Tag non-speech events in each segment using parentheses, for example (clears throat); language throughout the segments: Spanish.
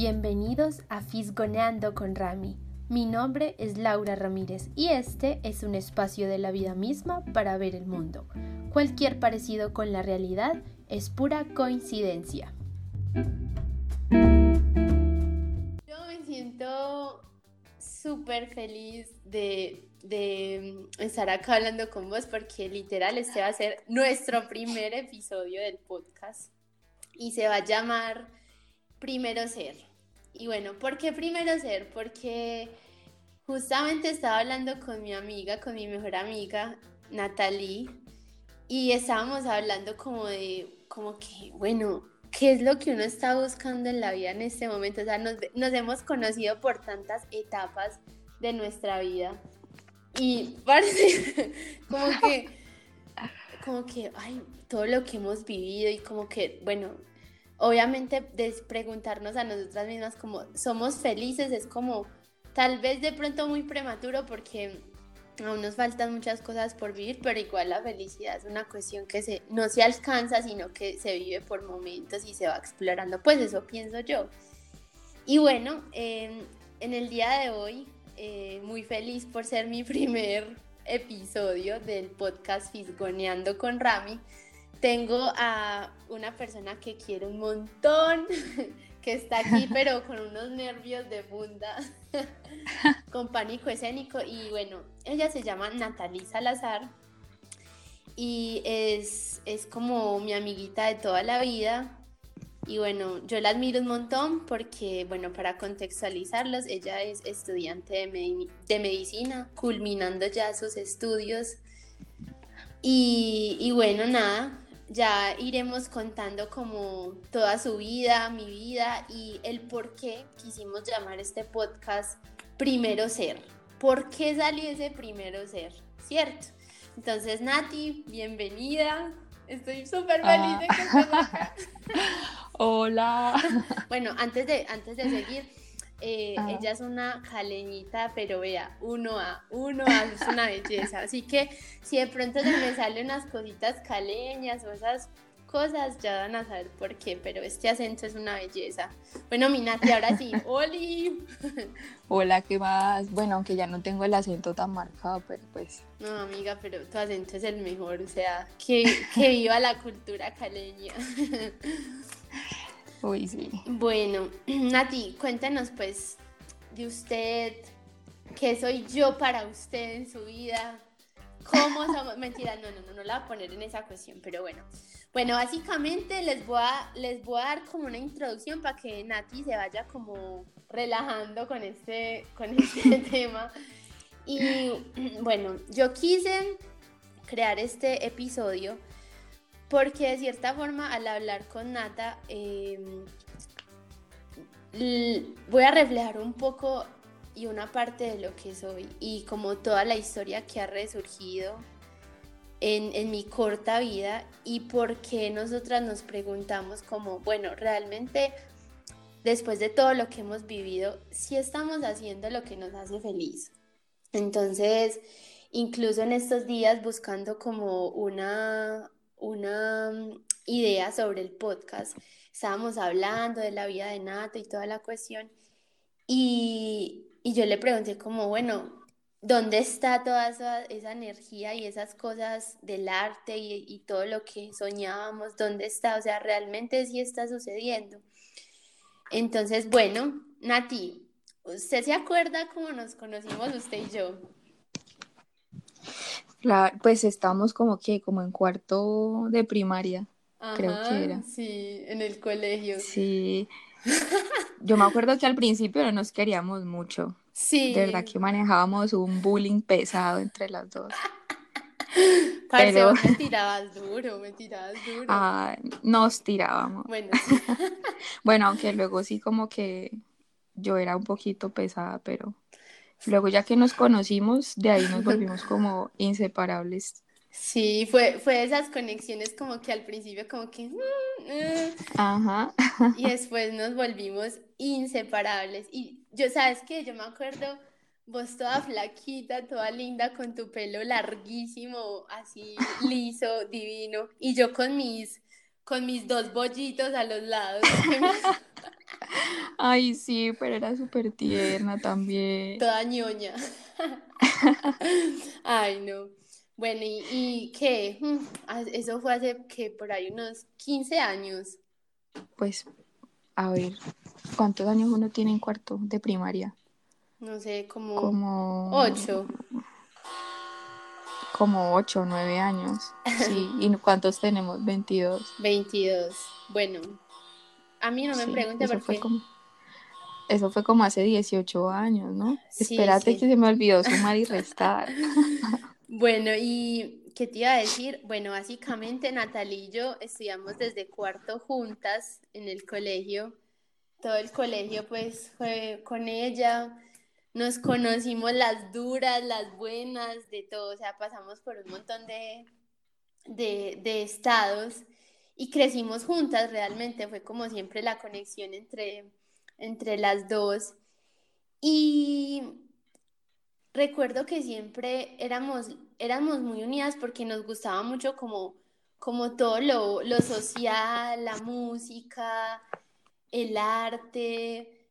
Bienvenidos a Fisgoneando con Rami. Mi nombre es Laura Ramírez y este es un espacio de la vida misma para ver el mundo. Cualquier parecido con la realidad es pura coincidencia. Yo me siento súper feliz de, de estar acá hablando con vos porque literal este va a ser nuestro primer episodio del podcast y se va a llamar Primero Ser. Y bueno, ¿por qué Primero Ser? Porque justamente estaba hablando con mi amiga, con mi mejor amiga, Natalie, y estábamos hablando como de, como que, bueno, ¿qué es lo que uno está buscando en la vida en este momento? O sea, nos, nos hemos conocido por tantas etapas de nuestra vida. Y parece (laughs) como que, como que, ay, todo lo que hemos vivido y como que, bueno, obviamente preguntarnos a nosotras mismas como somos felices es como tal vez de pronto muy prematuro porque aún nos faltan muchas cosas por vivir, pero igual la felicidad es una cuestión que se, no se alcanza, sino que se vive por momentos y se va explorando. Pues eso pienso yo. Y bueno, en el día de hoy, eh, muy feliz por ser mi (laughs) primer episodio del podcast Fisgoneando con Rami tengo a una persona que quiere un montón, (laughs) que está aquí, (laughs) pero con unos nervios de funda, (laughs) con pánico escénico. Y bueno, ella se llama Natalie Salazar y es, es como mi amiguita de toda la vida. Y bueno, yo la admiro un montón porque, bueno, para contextualizarlos, ella es estudiante de, de medicina, culminando ya sus estudios. Y, y bueno, nada, ya iremos contando como toda su vida, mi vida y el por qué quisimos llamar este podcast Primero Ser. ¿Por qué salió ese Primero Ser? ¿Cierto? Entonces, Nati, bienvenida. Estoy súper feliz de que estés acá. (laughs) Hola. (laughs) Bueno, antes de, antes de seguir, eh, ella es una caleñita, pero vea, uno a uno a, es una belleza. Así que si de pronto se me salen unas cositas caleñas o esas cosas, ya van a saber por qué, pero este acento es una belleza. Bueno, Minati, ahora sí, (laughs) ¡Oli! Hola, ¿qué más? Bueno, aunque ya no tengo el acento tan marcado, pero pues... No, amiga, pero tu acento es el mejor, o sea, que, que viva la cultura caleña. (laughs) Uy, sí. Bueno, (clears throat) Nati, cuéntenos pues de usted, qué soy yo para usted en su vida, cómo somos, (laughs) mentira, no, no, no, no la voy a poner en esa cuestión, pero bueno. Bueno, básicamente les voy a, les voy a dar como una introducción para que Nati se vaya como relajando con este, con (laughs) este tema. Y (clears throat) bueno, yo quise crear este episodio porque de cierta forma al hablar con Nata em, voy a reflejar un poco y una parte de lo que soy y como toda la historia que ha resurgido en, en mi corta vida y por qué nosotras nos preguntamos como, bueno, realmente después de todo lo que hemos vivido, si estamos haciendo lo que nos hace feliz. Entonces, incluso en estos días buscando como una, una mm, idea sobre el podcast. Estábamos hablando de la vida de Nata y toda la cuestión. Y, yo le pregunté como, bueno, ¿dónde está toda esa, energía y esas cosas del arte y, y, todo lo que soñábamos? ¿Dónde está? O sea, realmente sí está sucediendo. Entonces, bueno, Nati, ¿usted se acuerda cómo nos conocimos usted y yo? Pues estamos como que, como en cuarto de primaria, creo que era. Sí, en el colegio. Sí. (laughs) Yo me acuerdo que al principio no nos queríamos mucho. Sí. De verdad que manejábamos un bullying pesado entre las dos. (laughs) Pero me tirabas duro, me tirabas duro. Ah, nos tirábamos. Bueno, (laughs) bueno, aunque luego sí como que yo era un poquito pesada, pero Luego ya que nos conocimos, de ahí nos (laughs) volvimos como inseparables. Sí, fue, fue esas conexiones como que al principio como que... Mm, mm". Ajá. Y después nos volvimos inseparables. Y yo, ¿sabes qué? Yo me acuerdo vos toda flaquita, toda linda, con tu pelo larguísimo, así liso, divino. Y yo con mis, con mis dos bollitos a los lados. (laughs) (laughs) Ay, sí, pero era súper tierna también. Toda ñoña. (laughs) Ay, no. Bueno, ¿y, y qué? Mm, ah, Eso fue hace que por ahí unos 15 años. Pues, a ver, ¿cuántos años uno tiene en cuarto de primaria? No sé, como Como 8. como ocho o nueve años. Sí, (laughs) ¿y cuántos tenemos? 22. 22. Bueno, a mí no me Sí, pregunte por fue qué. como, eso fue como hace 18 años, ¿no? Sí, Espérate sí. que se me olvidó sumar y restar. (laughs) Bueno, ¿y qué te iba a decir? Bueno, básicamente Natalie y yo estudiamos desde cuarto juntas en el colegio. Todo el colegio pues fue con ella. Nos conocimos las duras, las buenas, de todo. O sea, pasamos por un montón de, de, de estados y crecimos juntas realmente. Fue como siempre la conexión entre, entre las dos. Y recuerdo que siempre éramos, éramos muy unidas porque nos gustaba mucho como, como todo lo, lo social, la música, el arte.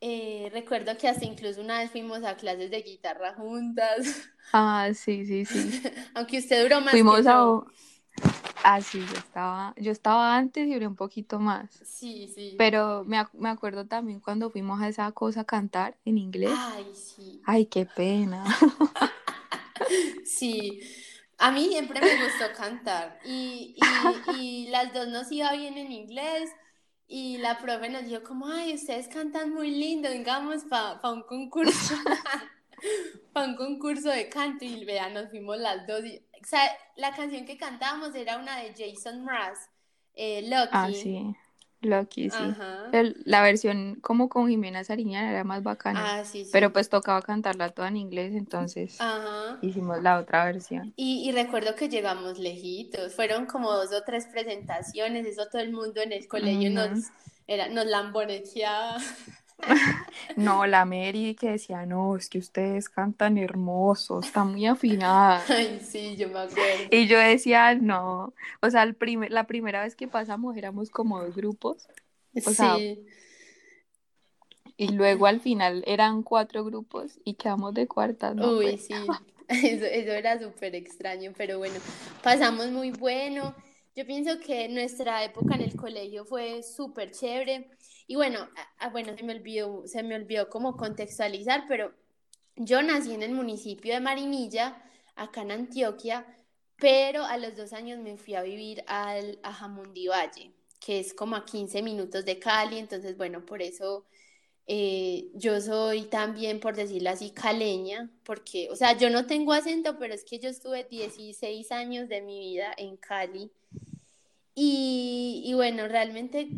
Eh, recuerdo que hasta incluso una vez fuimos a clases de guitarra juntas, Ah, sí, sí, sí. (laughs) aunque usted duró más Fuimos que a... yo. Ah, sí, yo estaba, yo estaba antes y duré un poquito más. Sí, sí. Pero me, ac- me acuerdo también cuando fuimos a esa cosa a cantar en inglés. Ay, sí. Ay, qué pena. (laughs) Sí, a mí siempre me gustó cantar y, y, y las dos nos iba bien en inglés y la profe nos dijo como, ay, ustedes cantan muy lindo, vengamos para un concurso, (laughs) para un concurso de canto y vea, nos fuimos las dos. Y, o sea, la canción que cantábamos era una de Jason Mraz, eh, Lucky. Ah, sí. Lucky, sí. La versión como con Jimena Sariñana era más bacana. Ah, sí, sí. Pero pues tocaba cantarla toda en inglés, entonces Ajá. hicimos la otra versión. Y, y recuerdo que llegamos lejitos, fueron como dos o tres presentaciones, eso todo el mundo en el colegio nos, era, nos lamboneteaba. (laughs) No, la Mary que decía, no, es que ustedes cantan hermoso, está muy afinada. (laughs) Ay, sí, yo me acuerdo. Y yo decía, no, o sea, el primer, la primera vez que pasamos éramos como dos grupos o sea, Sí, y luego al final eran cuatro grupos y quedamos de cuartas, ¿no? uy, Pues, sí, (laughs) eso, eso era súper extraño, pero bueno, pasamos muy bueno. Yo pienso que nuestra época en el colegio fue súper chévere. Y bueno, a- a- bueno, se me olvidó, se me olvidó como contextualizar, pero yo nací en el municipio de Marinilla, acá en Antioquia, pero a los dos años me fui a vivir al, a Jamundí Valle, que es como a 15 minutos de Cali, entonces bueno, por eso eh, yo soy también, por decirlo así, caleña, porque, o sea, yo no tengo acento, pero es que yo estuve 16 años de mi vida en Cali. Y, y bueno, realmente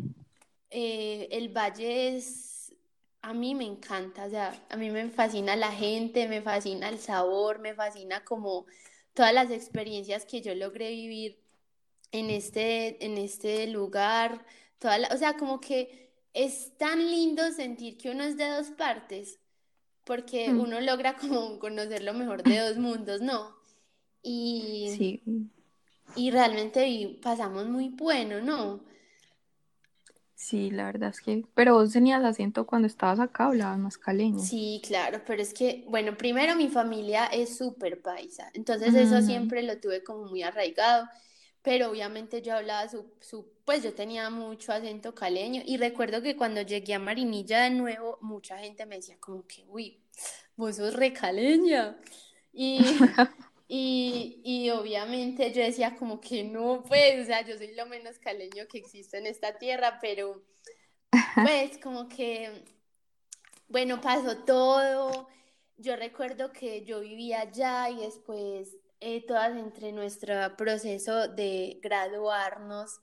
eh, el valle es, a mí me encanta, o sea, a mí me fascina la gente, me fascina el sabor, me fascina como todas las experiencias que yo logré vivir en este, en este lugar, toda la- o sea, como que es tan lindo sentir que uno es de dos partes, porque Mm. uno logra como conocer lo mejor de dos mundos, ¿no? Y, sí, y realmente pasamos muy bueno, ¿no? sí, la verdad es que, pero vos tenías acento cuando estabas acá, hablabas más caleño. Sí, claro, pero es que, bueno, primero mi familia es súper paisa, entonces eso Ujú. siempre lo tuve como muy arraigado, pero obviamente yo hablaba su, su, pues yo tenía mucho acento caleño y recuerdo que cuando llegué a Marinilla de nuevo, mucha gente me decía como que, uy, vos sos re caleña. Y, (laughs) y, y obviamente yo decía como que no, pues, o sea, yo soy lo menos caleño que existe en esta tierra, pero pues como que... Bueno, pasó todo. Yo recuerdo que yo vivía allá y después eh, todas entre nuestro proceso de graduarnos,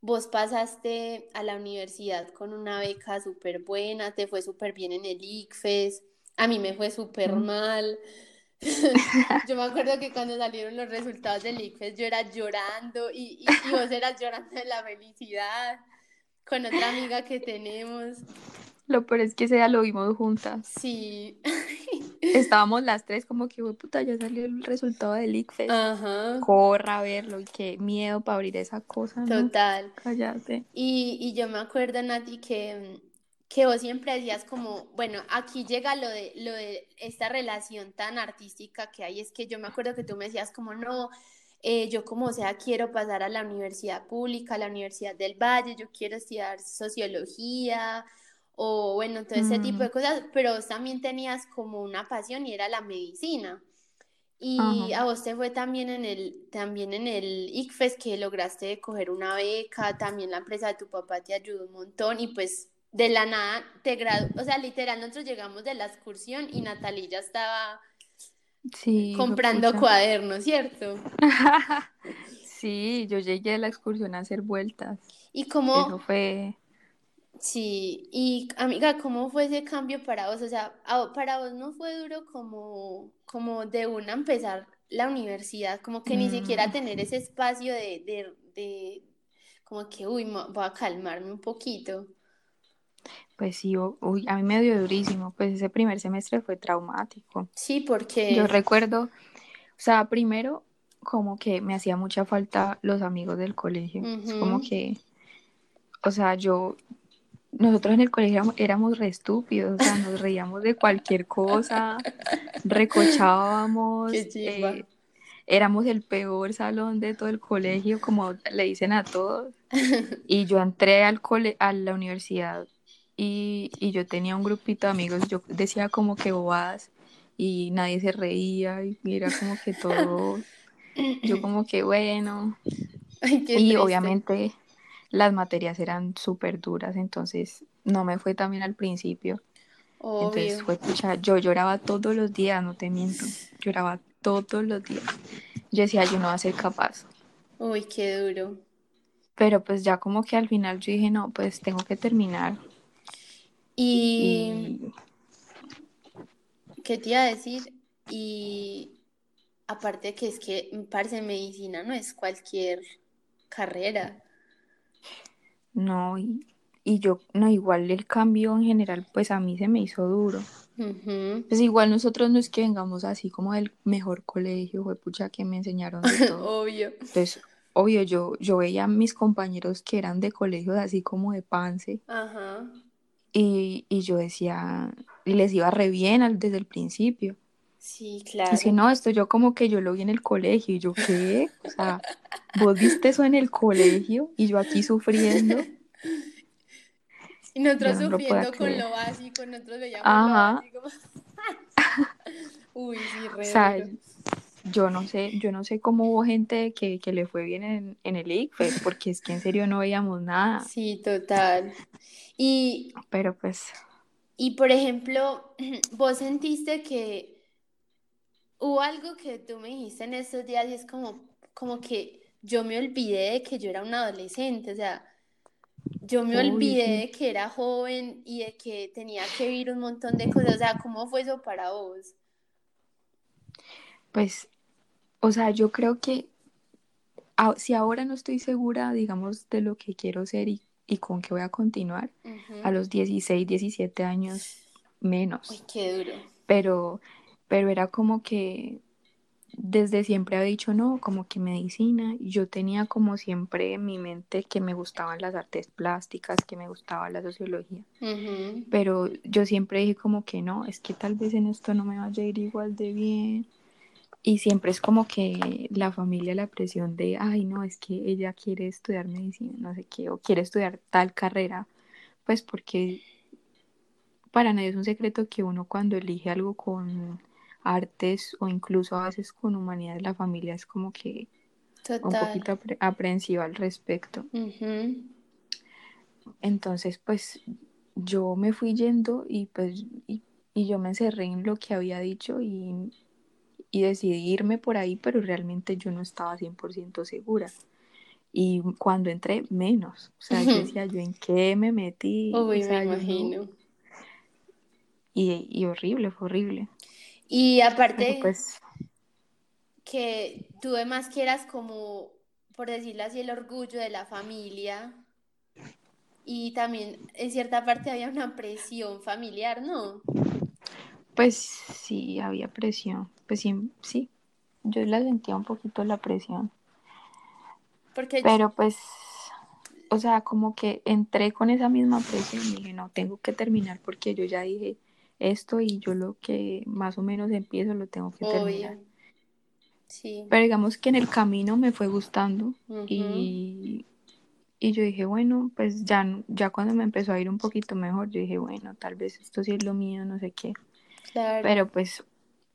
vos pasaste a la universidad con una beca súper buena, te fue súper bien en el ICFES, a mí me fue súper Mm. (laughs) Yo me acuerdo que cuando salieron los resultados del ICFES yo era llorando y, y, y vos eras llorando de la felicidad con otra amiga que tenemos. Lo peor es que ese día lo vimos juntas. Sí. (laughs) Estábamos las tres como que, "Hue puta, ya salió el resultado del ICFES. Ajá, Corra a verlo y qué miedo para abrir esa cosa, ¿no? total. Cállate. Y, y yo me acuerdo, Nati, que, que vos siempre decías como, bueno, aquí llega lo de, lo de esta relación tan artística que hay, es que yo me acuerdo que tú me decías como, no, eh, yo como sea quiero pasar a la universidad pública, a la Universidad del Valle, yo quiero estudiar sociología o bueno, todo ese tipo de mm. cosas, pero vos también tenías como una pasión y era la medicina. Y a vos te fue también en el, también en el ICFES que lograste coger una beca, también la empresa de tu papá te ayudó un montón y pues de la nada te gradu o sea, literal, nosotros llegamos de la excursión y Natalia ya estaba comprando cuadernos, ¿cierto? (laughs) sí, yo llegué de la excursión a hacer vueltas. ¿Y cómo? Eso fue... Sí, y amiga, ¿cómo fue ese cambio para vos? O sea, para vos no fue duro como, como de una empezar la universidad, como que ni siquiera tener ese espacio de, de, de como que, uy, voy a calmarme un poquito. Pues sí, uy, a mí me dio durísimo, pues ese primer semestre fue traumático. Sí, porque... Yo recuerdo, o sea, primero como que me hacía mucha falta los amigos del colegio, es como que, o sea, yo, nosotros en el colegio éramos, re estúpidos, o sea, nos reíamos de cualquier cosa, recochábamos, (laughs) eh, éramos el peor salón de todo el colegio, como le dicen a todos. (laughs) Y yo entré al cole a la universidad y, yo tenía un grupito de amigos, yo decía como que bobadas y nadie se reía y era como que todo, yo (laughs) como que bueno. y obviamente las materias eran súper duras, entonces no me fue tan bien al principio. Entonces fue, pucha, yo lloraba todos los días, no te miento, lloraba todos los días. Yo decía, yo no voy a ser capaz. Uy, qué duro. Pero pues ya como que al final yo dije, no, pues tengo que terminar. Y... ¿Qué te iba a decir? Y aparte que es que me parece medicina no es cualquier carrera. No, y, yo, no, igual el cambio en general, pues a mí se me hizo duro. Pues igual nosotros no es que vengamos así como del mejor colegio, fue pucha que me enseñaron de todo. (laughs) obvio. Entonces, obvio, yo, yo veía a mis compañeros que eran de colegios así como de pance. Ajá. Y, y yo decía, y les iba re bien desde el principio. Sí, claro. Así, no, esto yo como que yo lo vi en el colegio y yo, ¿qué? O sea, vos viste eso en el colegio y yo aquí sufriendo. Y nosotros sufriendo con lo básico, nosotros veíamos Ajá. lo básico. (laughs) Uy, sí, re. O sea, yo no sé, yo no sé cómo hubo gente que, que le fue bien en, en el ICFE, (laughs) porque es que en serio no veíamos nada. Sí, total. Y, Pero pues... Y por ejemplo, (clears throat) vos sentiste que hubo algo que tú me dijiste en estos días y es como, como que yo me olvidé de que yo era una adolescente, o sea, yo me olvidé de que era joven y de que tenía que vivir un montón de cosas, o sea, ¿cómo fue eso para vos? Pues, o sea, yo creo que si ahora no estoy segura, digamos, de lo que quiero ser y y con qué voy a continuar a los 16, 17 años menos. Uy, qué duro. Pero, pero era como que desde siempre había dicho no, como que medicina. Yo tenía como siempre en mi mente que me gustaban las artes plásticas, que me gustaba la sociología. Pero yo siempre dije como que no, es que tal vez en esto no me vaya a ir igual de bien y siempre es como que la familia la presión de, ay, no, es que ella quiere estudiar medicina, no sé qué, o quiere estudiar tal carrera, pues porque para nadie es un secreto que uno cuando elige algo con artes o incluso a veces con humanidades, la familia es como que un poquito aprensiva al respecto. Entonces, pues yo me fui yendo y pues y, y yo me encerré en lo que había dicho y y decidí irme por ahí, pero realmente yo no estaba 100% segura. Y cuando entré, menos. O sea, yo decía, ¿yo en qué me metí? Uy, me imagino. Y, y, horrible, fue horrible. Y aparte, pues... que tú además quieras como, por decirlo así, el orgullo de la familia. Y también en cierta parte había una presión familiar, ¿no? Pues sí, había presión. Pues sí, sí, yo la sentía un poquito la presión. Porque Pero pues o sea, como que entré con esa misma presión y dije, no, tengo que terminar porque yo ya dije esto y yo lo que más o menos empiezo lo tengo que terminar. Sí. Pero digamos que en el camino me fue gustando y, y yo dije, bueno, pues ya, ya cuando me empezó a ir un poquito mejor, yo dije, bueno, tal vez esto sí es lo mío, no sé qué. Claro. Pero pues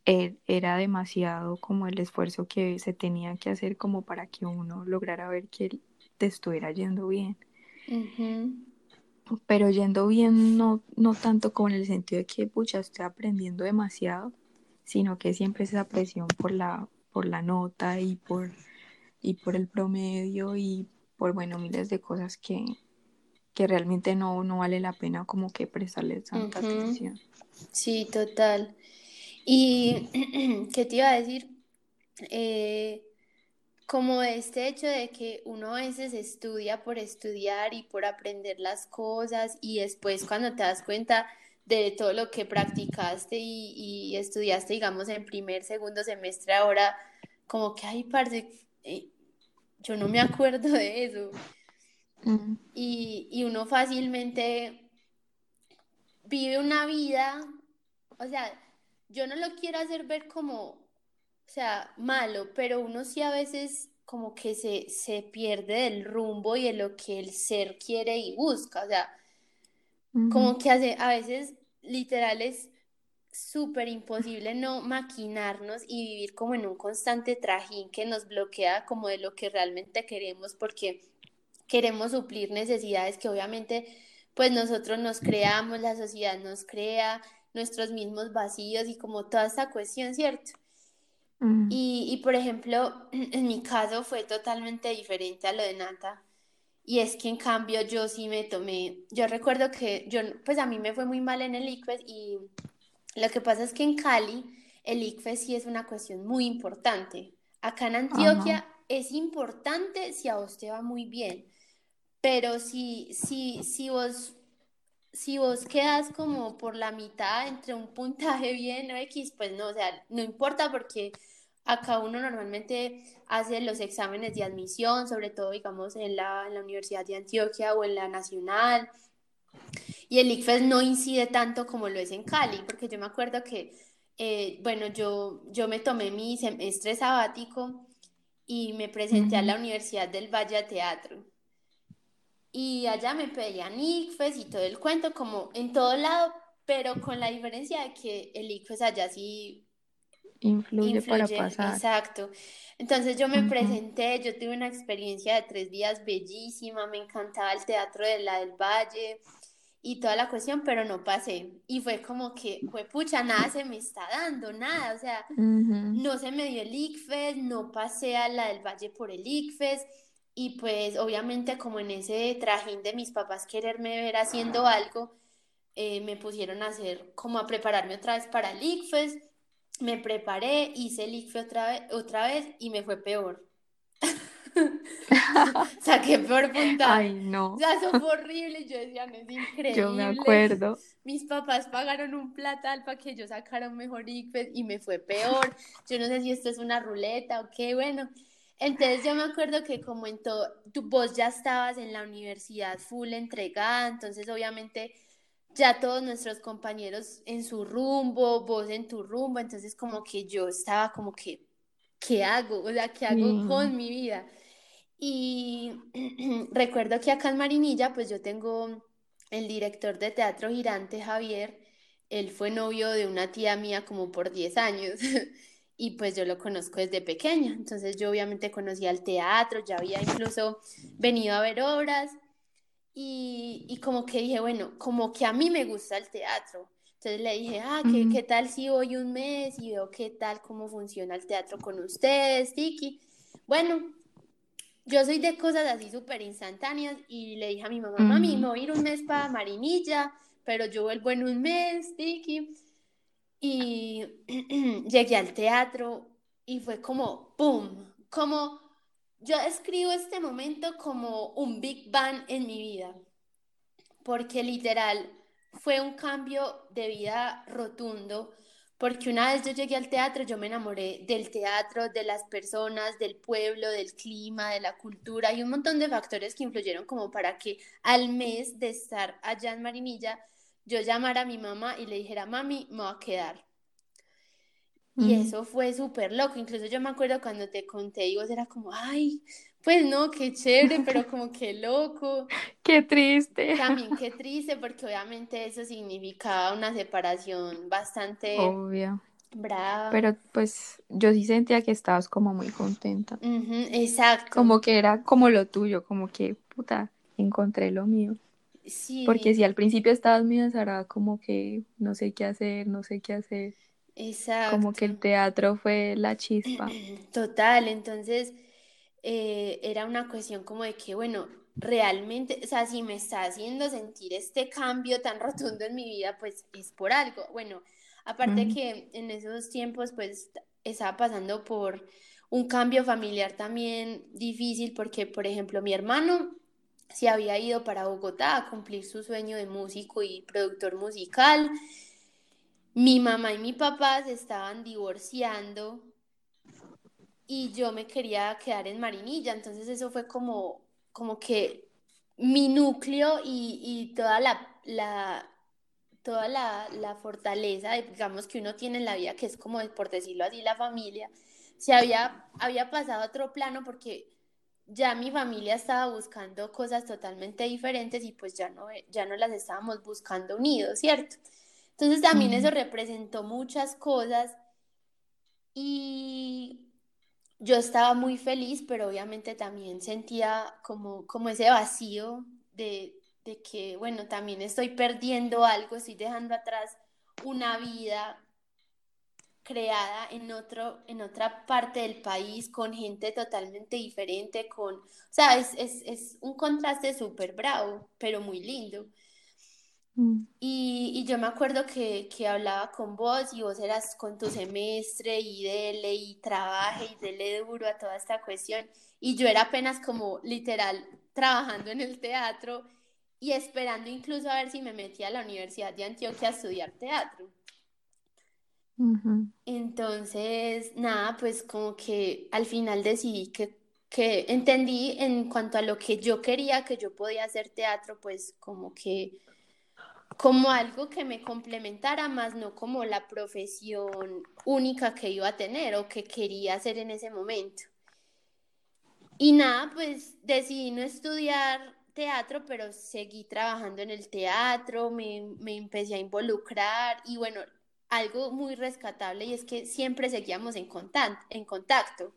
era demasiado como el esfuerzo que se tenía que hacer como para que uno lograra ver que te estuviera yendo bien. Pero yendo bien no, no tanto como en el sentido de que, pucha, estoy aprendiendo demasiado, sino que siempre es esa presión por la, por la nota y por, y por el promedio y por, bueno, miles de cosas que, que realmente no, no vale la pena como que prestarle tanta atención. Sí, total. Y, (clears throat) ¿qué te iba a decir? Eh, como este hecho de que uno a veces estudia por estudiar y por aprender las cosas y después cuando te das cuenta de todo lo que practicaste y, estudiaste, digamos, en primer, segundo semestre, ahora como que, ay, parce, eh, yo no me acuerdo de eso. Y, y uno fácilmente vive una vida, o sea, yo no lo quiero hacer ver como o sea, malo, pero uno sí a veces como que se, se pierde del rumbo y de lo que el ser quiere y busca, o sea, como que hace, a veces literal es súper imposible no maquinarnos y vivir como en un constante trajín que nos bloquea como de lo que realmente queremos porque queremos suplir necesidades que obviamente pues nosotros nos creamos, la sociedad nos crea, nuestros mismos vacíos y como toda esta cuestión, ¿cierto? Mm. Y, y, por ejemplo, (clears throat) en mi caso fue totalmente diferente a lo de Nata. Y es que en cambio yo sí me tomé, yo recuerdo que yo, pues a mí me fue muy mal en el ICFES y lo que pasa es que en Cali el ICFES sí es una cuestión muy importante. Acá en Antioquia es importante si a vos te va muy bien, pero si, si, si vos si vos quedas como por la mitad entre un puntaje bien o X, pues no, o sea, no importa porque acá uno normalmente hace los exámenes de admisión, sobre todo, digamos, en la, en la Universidad de Antioquia o en la Nacional. Y el ICFES no incide tanto como lo es en Cali, porque yo me acuerdo que, eh, bueno, yo, yo me tomé mi semestre sabático y me presenté a la Universidad del Valle a Teatro y allá me pedían ICFES y todo el cuento, como en todo lado, pero con la diferencia de que el ICFES allá sí influye, para pasar. Exacto. Entonces yo me presenté, yo tuve una experiencia de tres días bellísima, me encantaba el teatro de la del Valle y toda la cuestión, pero no pasé. Y fue como que, fue pucha, nada se me está dando, nada, o sea, no se me dio el ICFES, no pasé a la del Valle por el ICFES y pues obviamente como en ese trajín de mis papás quererme ver haciendo algo, eh, me pusieron a hacer como a prepararme otra vez para el ICFES, me preparé, hice el ICFES otra vez, otra vez y me fue peor. (laughs) (laughs) Saqué peor puntaje. Ay, no. O sea, eso fue horrible. Yo decía, no es increíble. Yo me acuerdo. Mis papás pagaron un platal para que yo sacara un mejor ICFES y me fue peor. Yo no sé si esto es una ruleta o qué. Bueno, entonces yo me acuerdo que como en todo, vos ya estabas en la universidad full entregada, entonces obviamente ya todos nuestros compañeros en su rumbo, vos en tu rumbo, entonces como que yo estaba como que, ¿qué hago? O sea, ¿qué hago con mi vida? Y (clears throat) recuerdo que acá en Marinilla, pues yo tengo el director de teatro girante, Javier, él fue novio de una tía mía como por 10 años. (laughs) y pues yo lo conozco desde pequeña, entonces yo obviamente conocía el teatro, ya había incluso venido a ver obras y, y, como que dije, bueno, como que a mí me gusta el teatro, entonces le dije, ah, ¿qué, ¿qué, tal si voy un mes y veo qué tal, cómo funciona el teatro con ustedes, Tiki? Bueno, yo soy de cosas así súper instantáneas y le dije a mi mamá, mami, me voy a ir un mes para Marinilla, pero yo vuelvo en un mes, Tiki. Y (clears throat) llegué al teatro y fue como, ¡pum! Como, yo escribo este momento como un Big Bang en mi vida, porque literal fue un cambio de vida rotundo, porque una vez yo llegué al teatro, yo me enamoré del teatro, de las personas, del pueblo, del clima, de la cultura y un montón de factores que influyeron como para que al mes de estar allá en Marinilla, yo llamara a mi mamá y le dijera, mami, me voy a quedar. Y eso fue súper loco. Incluso yo me acuerdo cuando te conté y vos era como, ay, pues no, qué chévere, pero como que loco. (laughs) Qué triste. También qué triste, porque obviamente eso significaba una separación bastante Obvio. brava. Pero pues yo sí sentía que estabas como muy contenta. Exacto. Como que era como lo tuyo, como que, puta, encontré lo mío. Sí, Porque si al principio estabas muy azarada, como que no sé qué hacer, no sé qué hacer. Como que el teatro fue la chispa. (clears throat) Total, entonces eh, era una cuestión como de que, bueno, realmente, o sea, si me está haciendo sentir este cambio tan (laughs) rotundo en mi vida, pues es por algo. Bueno, aparte Mm, que en esos tiempos, pues estaba pasando por un cambio familiar también difícil, porque, por ejemplo, mi hermano se había ido para Bogotá a cumplir su sueño de músico y productor musical. Mi mamá y mi papá se estaban divorciando y yo me quería quedar en Marinilla, entonces eso fue como, como que mi núcleo y, y toda la, la, toda la, la fortaleza, digamos, que uno tiene en la vida, que es como, por decirlo así, la familia, se había, había pasado a otro plano porque ya mi familia estaba buscando cosas totalmente diferentes y pues ya no, ya no las estábamos buscando unidos, ¿cierto? Entonces también eso ujú, representó muchas cosas y yo estaba muy feliz, pero obviamente también sentía como, como ese vacío de, de que, bueno, también estoy perdiendo algo, estoy dejando atrás una vida creada en otro, en otra parte del país, con gente totalmente diferente, con, o sea, es, es, es un contraste súper bravo, pero muy lindo. mm, Y, y yo me acuerdo que, que hablaba con vos y vos eras con tu semestre y dele y trabaje y dele duro a toda esta cuestión. Y yo era apenas como literal trabajando en el teatro y esperando incluso a ver si me metía a la Universidad de Antioquia a estudiar teatro. Entonces, nada, pues como que al final decidí que, que entendí en cuanto a lo que yo quería, que yo podía hacer teatro, pues como que como algo que me complementara más, no como la profesión única que iba a tener o que quería hacer en ese momento. Y nada, pues decidí no estudiar teatro, pero seguí trabajando en el teatro, me, me empecé a involucrar y bueno, algo muy rescatable y es que siempre seguíamos en contacto, en contacto.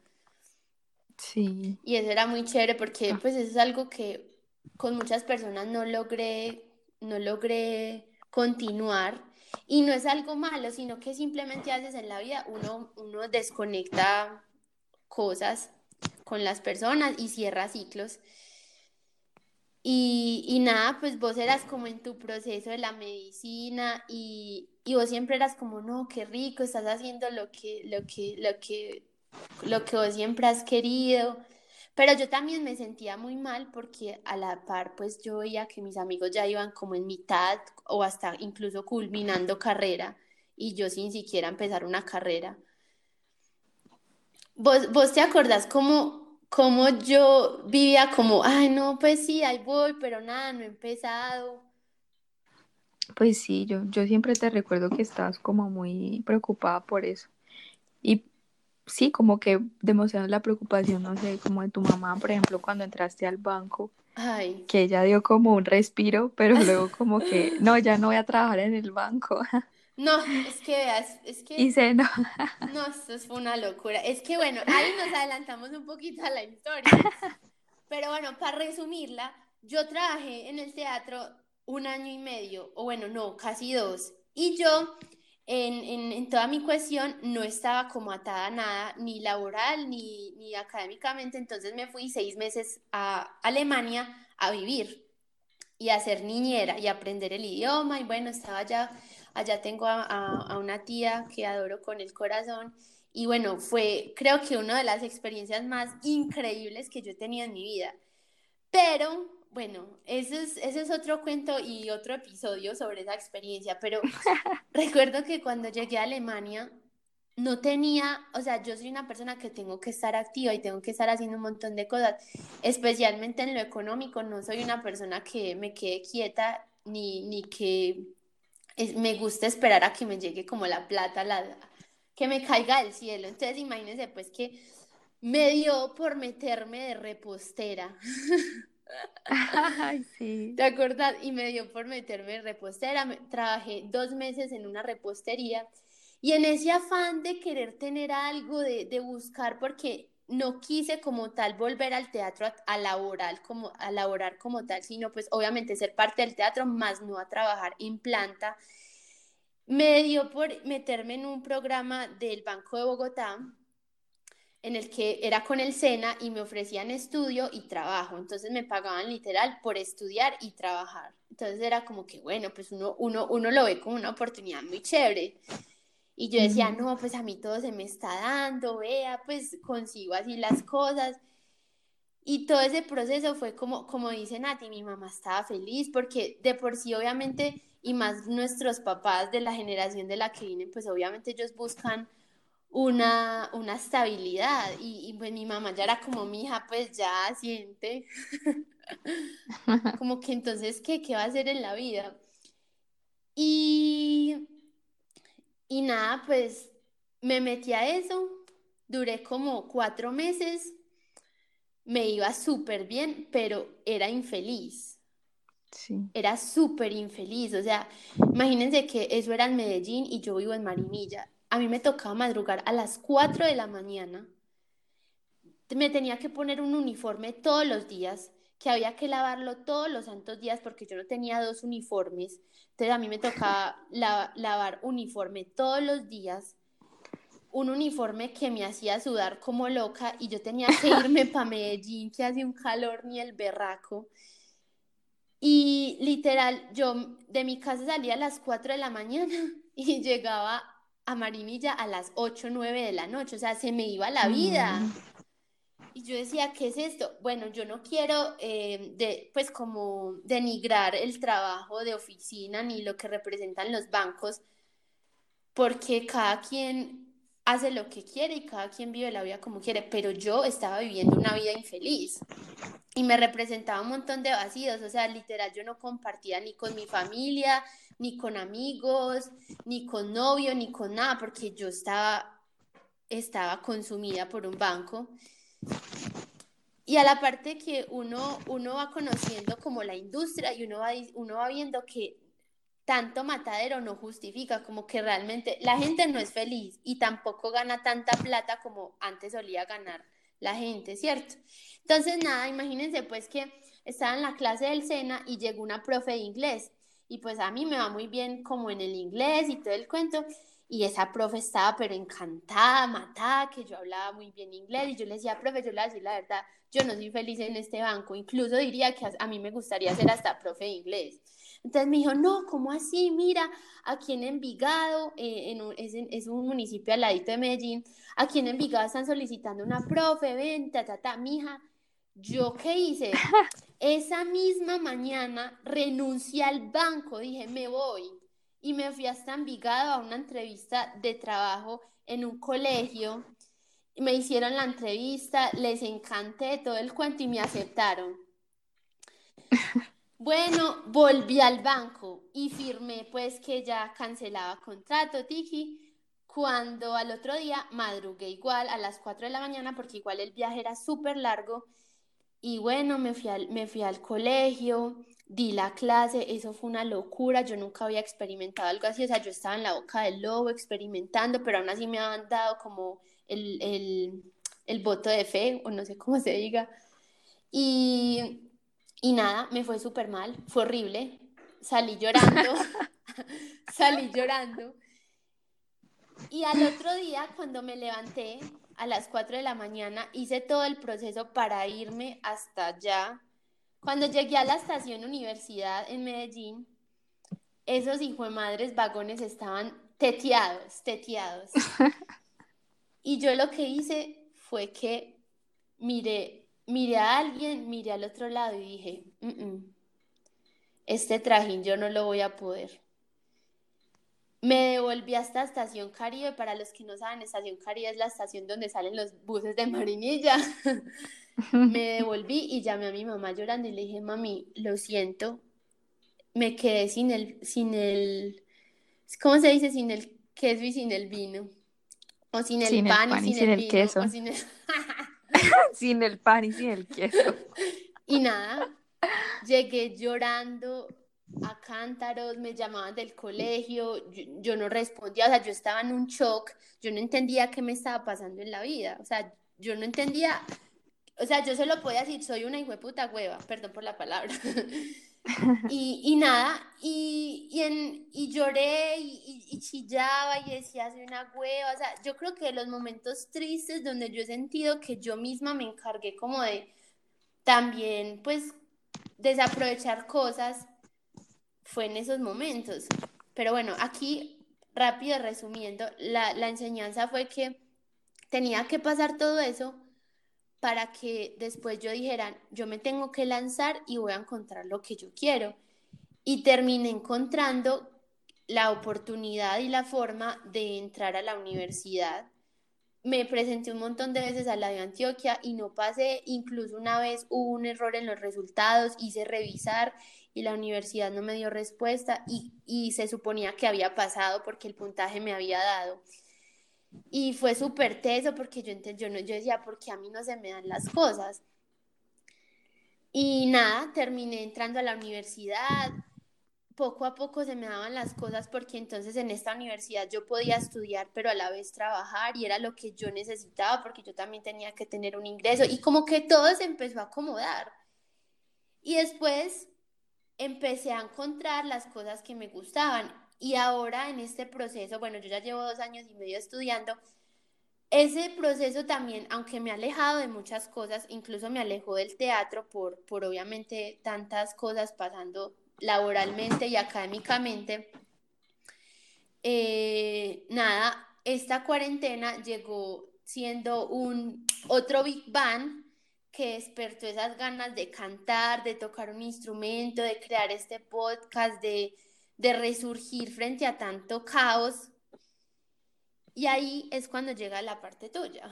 Sí. Y eso era muy chévere porque Ah, pues eso es algo que con muchas personas no logré, no logré continuar. Y no es algo malo, sino que simplemente a veces en la vida uno, uno desconecta cosas con las personas y cierra ciclos. Y, y nada, pues vos eras como en tu proceso de la medicina y, y vos siempre eras como, no, qué rico, estás haciendo lo que, lo que, lo que, lo que vos siempre has querido. Pero yo también me sentía muy mal porque a la par, pues yo veía que mis amigos ya iban como en mitad o hasta incluso culminando carrera y yo sin siquiera empezar una carrera. ¿Vos, vos te acordás cómo, cómo yo vivía como, ay, no, pues sí, ahí voy, pero nada, no he empezado? Pues sí, yo, yo siempre te recuerdo que estabas como muy preocupada por eso. Y sí, como que demostrar la preocupación, no sé, como de tu mamá, por ejemplo, cuando entraste al banco, Ay. que ella dio como un respiro, pero luego como que, no, ya no voy a trabajar en el banco. (laughs) No, es que veas, es Y que, se no. no, esto fue una locura. Es que bueno, ahí nos adelantamos un poquito a la historia. Pero bueno, para resumirla, yo trabajé en el teatro un año y medio, o bueno, no, casi dos. Y yo, en, en, en toda mi cuestión, no estaba como atada a nada, ni laboral, ni, ni académicamente. Entonces me fui seis meses a Alemania a vivir y a ser niñera y aprender el idioma. Y bueno, estaba allá, allá tengo a, a, a una tía que adoro con el corazón. Y bueno, fue creo que una de las experiencias más increíbles que yo he tenido en mi vida. Pero bueno, ese es, ese es otro cuento y otro episodio sobre esa experiencia, pero (laughs) recuerdo que cuando llegué a Alemania no tenía, o sea, yo soy una persona que tengo que estar activa y tengo que estar haciendo un montón de cosas, especialmente en lo económico, no soy una persona que me quede quieta ni, ni que me guste esperar a que me llegue como la plata, la, que me caiga del cielo. Entonces imagínense pues que me dio por meterme de repostera. Ay, sí. (laughs) ¿Te acuerdas? Y me dio por meterme de repostera. Trabajé dos meses en una repostería y en ese afán de querer tener algo, de, de buscar, porque no quise como tal volver al teatro a, laborar como, a laborar como tal, sino pues obviamente ser parte del teatro, más no a trabajar en planta. Me dio por meterme en un programa del Banco de Bogotá, en el que era con el SENA y me ofrecían estudio y trabajo. Entonces me pagaban literal por estudiar y trabajar. Entonces era como que, bueno, pues uno, uno, uno lo ve como una oportunidad muy chévere. Y yo decía, no, pues a mí todo se me está dando, vea, pues consigo así las cosas. Y todo ese proceso fue como, como dice Nati, mi mamá estaba feliz porque de por sí obviamente, y más nuestros papás de la generación de la que vienen, pues obviamente ellos buscan una, una estabilidad. Y, y pues mi mamá ya era como mi hija, pues ya siente. (laughs) como que entonces, ¿qué, ¿qué va a hacer en la vida? Y y nada, pues me metí a eso, duré como cuatro meses, me iba súper bien, pero era infeliz. Sí. Era súper infeliz, o sea, imagínense que eso era en Medellín y yo vivo en Marinilla. A mí me tocaba madrugar a las 4 de la mañana. Me tenía que poner un uniforme todos los días, que había que lavarlo todos los santos días porque yo no tenía dos uniformes. Entonces a mí me tocaba (laughs) lavar uniforme todos los días, un uniforme que me hacía sudar como loca y yo tenía que (laughs) irme para Medellín, que hace un calor ni el berraco. Y literal, yo de mi casa salía a las 4 de la mañana (laughs) y llegaba a Marinilla a las 8, 9 de la noche, o sea, se me iba la vida. Mm. Y yo decía, ¿qué es esto? Bueno, yo no quiero, eh, de, pues como denigrar el trabajo de oficina ni lo que representan los bancos, porque cada quien hace lo que quiere y cada quien vive la vida como quiere, pero yo estaba viviendo una vida infeliz y me representaba un montón de vacíos, o sea, literal, yo no compartía ni con mi familia, ni con amigos, ni con novio, ni con nada, porque yo estaba, estaba consumida por un banco. Y a la parte que uno, uno va conociendo como la industria y uno va, uno va viendo que tanto matadero no justifica, como que realmente la gente no es feliz y tampoco gana tanta plata como antes solía ganar la gente, ¿cierto? Entonces, nada, imagínense pues que estaba en la clase del SENA y llegó una profe de inglés y pues a mí me va muy bien como en el inglés y todo el cuento y esa profe estaba pero encantada, matada, que yo hablaba muy bien inglés y yo le decía, profe, yo le voy a decir la verdad, yo no soy feliz en este banco, incluso diría que a, mí me gustaría ser hasta profe de inglés. Entonces me dijo, no, ¿cómo así? Mira, aquí en Envigado, eh, en es, es, un municipio al ladito de Medellín, aquí en Envigado están solicitando una profe, ven, ta, ta, ta, mija. ¿Yo qué hice? (laughs) Esa misma mañana renuncié al banco, dije, me voy y me fui hasta Envigado a una entrevista de trabajo en un colegio. Me hicieron la entrevista, les encanté todo el cuento y me aceptaron. (laughs) Bueno, volví al banco y firmé pues que ya cancelaba contrato, Tiki, cuando al otro día madrugué igual a las 4 de la mañana porque igual el viaje era súper largo y bueno, me fui, al, me fui al colegio, di la clase, eso fue una locura, yo nunca había experimentado algo así, o sea, yo estaba en la boca del lobo experimentando, pero aún así me habían dado como el, el, el voto de fe, o no sé cómo se diga. Y, y nada, me fue súper mal, fue horrible, salí llorando, (laughs) (laughs) salí llorando. Y al otro día, cuando me levanté a las 4 de la mañana, hice todo el proceso para irme hasta allá cuando llegué a la estación universidad en Medellín, esos hijos de madres vagones estaban teteados, teteados. (laughs) y yo lo que hice fue que miré, miré a alguien, miré al otro lado y dije, este trajín yo no lo voy a poder. Me devolví hasta Estación Caribe. Para los que no saben, Estación Caribe es la estación donde salen los buses de Marinilla. (laughs) me devolví y llamé a mi mamá llorando y le dije, mami, lo siento, me quedé sin el, sin el, ¿cómo se dice? Sin el queso y sin el vino. O sin el, pan, y sin, el, queso. sin, el... (laughs) sin el pan y sin el queso. (laughs) Y nada, llegué llorando a cántaros, me llamaban del colegio, yo, no respondía, o sea, yo estaba en un shock, yo no entendía qué me estaba pasando en la vida, o sea, yo no entendía, o sea, yo solo podía decir, soy una puta hueva, perdón por la palabra. (laughs) y, y, nada, y, y, en, y lloré y, y, chillaba y decía, soy una hueva, o sea, yo creo que los momentos tristes donde yo he sentido que yo misma me encargué como de también, pues, desaprovechar cosas fue en esos momentos. Pero bueno, aquí, rápido resumiendo, la, la enseñanza fue que tenía que pasar todo eso para que después yo dijera, yo me tengo que lanzar y voy a encontrar lo que yo quiero. Y terminé encontrando la oportunidad y la forma de entrar a la universidad. Me presenté un montón de veces a la de Antioquia y no pasé, incluso una vez hubo un error en los resultados, hice revisar y la universidad no me dio respuesta y, y se suponía que había pasado porque el puntaje me había dado. Y fue súper teso porque yo, yo, no, yo decía, ¿por qué a mí no se me dan las cosas? Y nada, terminé entrando a la universidad. Poco a poco se me daban las cosas porque entonces en esta universidad yo podía estudiar pero a la vez trabajar y era lo que yo necesitaba porque yo también tenía que tener un ingreso y como que todo se empezó a acomodar. Y después empecé a encontrar las cosas que me gustaban. Y ahora en este proceso, bueno, yo ya llevo dos años y medio estudiando, ese proceso también, aunque me ha alejado de muchas cosas, incluso me alejó del teatro por, por obviamente tantas cosas pasando laboralmente y académicamente, eh, nada, esta cuarentena llegó siendo un otro Big Bang que despertó esas ganas de cantar, de tocar un instrumento, de crear este podcast, de de resurgir frente a tanto caos. Y ahí es cuando llega la parte tuya.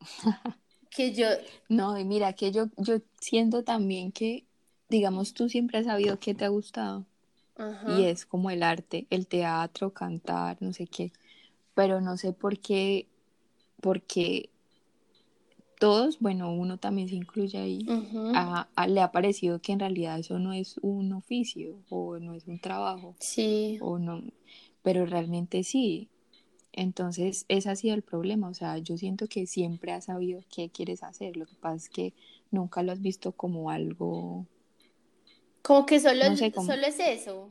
(laughs) que yo... No, y mira, que yo, yo siento también que, digamos, tú siempre has sabido que te ha gustado. Y es como el arte, el teatro, cantar, no sé qué. Pero no sé por qué, porque todos, bueno, uno también se incluye ahí, le ha parecido que en realidad eso no es un oficio o no es un trabajo. Sí. O no, pero realmente sí. Entonces, ese ha sido el problema. O sea, yo siento que siempre has sabido qué quieres hacer. Lo que pasa es que nunca lo has visto como algo. Como que solo, solo es eso.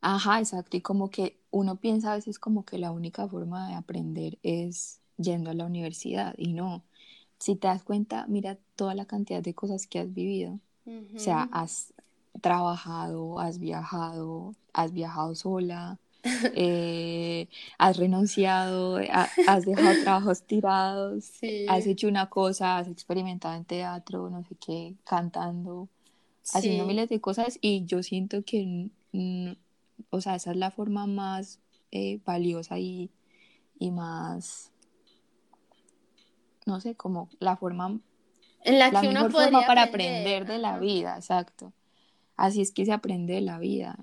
Ajá, exacto. Y como que uno piensa a veces como que la única forma de aprender es yendo a la universidad. Y no si te das cuenta, mira toda la cantidad de cosas que has vivido. O sea, has trabajado, has viajado, has viajado sola, (laughs) eh, has renunciado, has dejado trabajos tirados, has hecho una cosa, has experimentado en teatro, no sé qué, cantando, haciendo miles de cosas. Y yo siento que, o sea, esa es la forma más eh, valiosa y, y más no sé, como la forma en la, que uno forma para aprender, de la vida, exacto. Así es que se aprende de la vida.